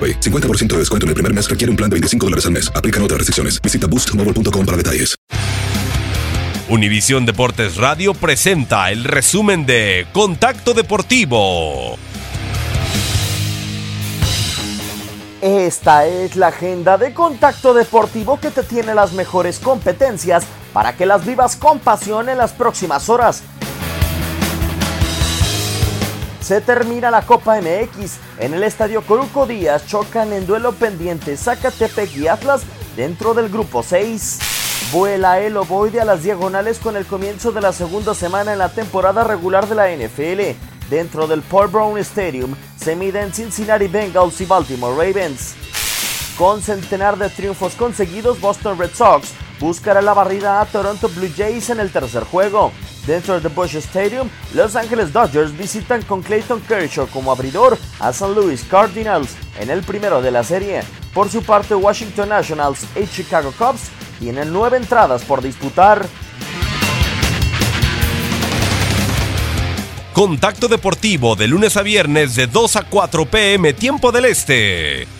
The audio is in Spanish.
AroPay. 50% de descuento en el primer mes requiere un plan de 25 dólares al mes. Aplican otras restricciones. Visita boostmobile.com para detalles. Univisión Deportes Radio presenta el resumen de Contacto Deportivo. Esta es la agenda de Contacto Deportivo que te tiene las mejores competencias para que las vivas con pasión en las próximas horas. Se termina la Copa MX. En el estadio Coruco Díaz chocan en duelo pendiente Zacatepec y Atlas dentro del grupo 6. Vuela el ovoide a las diagonales con el comienzo de la segunda semana en la temporada regular de la NFL. Dentro del Paul Brown Stadium se miden Cincinnati Bengals y Baltimore Ravens. Con centenar de triunfos conseguidos, Boston Red Sox buscará la barrida a Toronto Blue Jays en el tercer juego. Dentro del Busch Stadium, Los Angeles Dodgers visitan con Clayton Kershaw como abridor a St. Louis Cardinals en el primero de la serie. Por su parte, Washington Nationals y Chicago Cubs tienen nueve entradas por disputar. Contacto Deportivo de lunes a viernes de 2 a 4 pm tiempo del Este.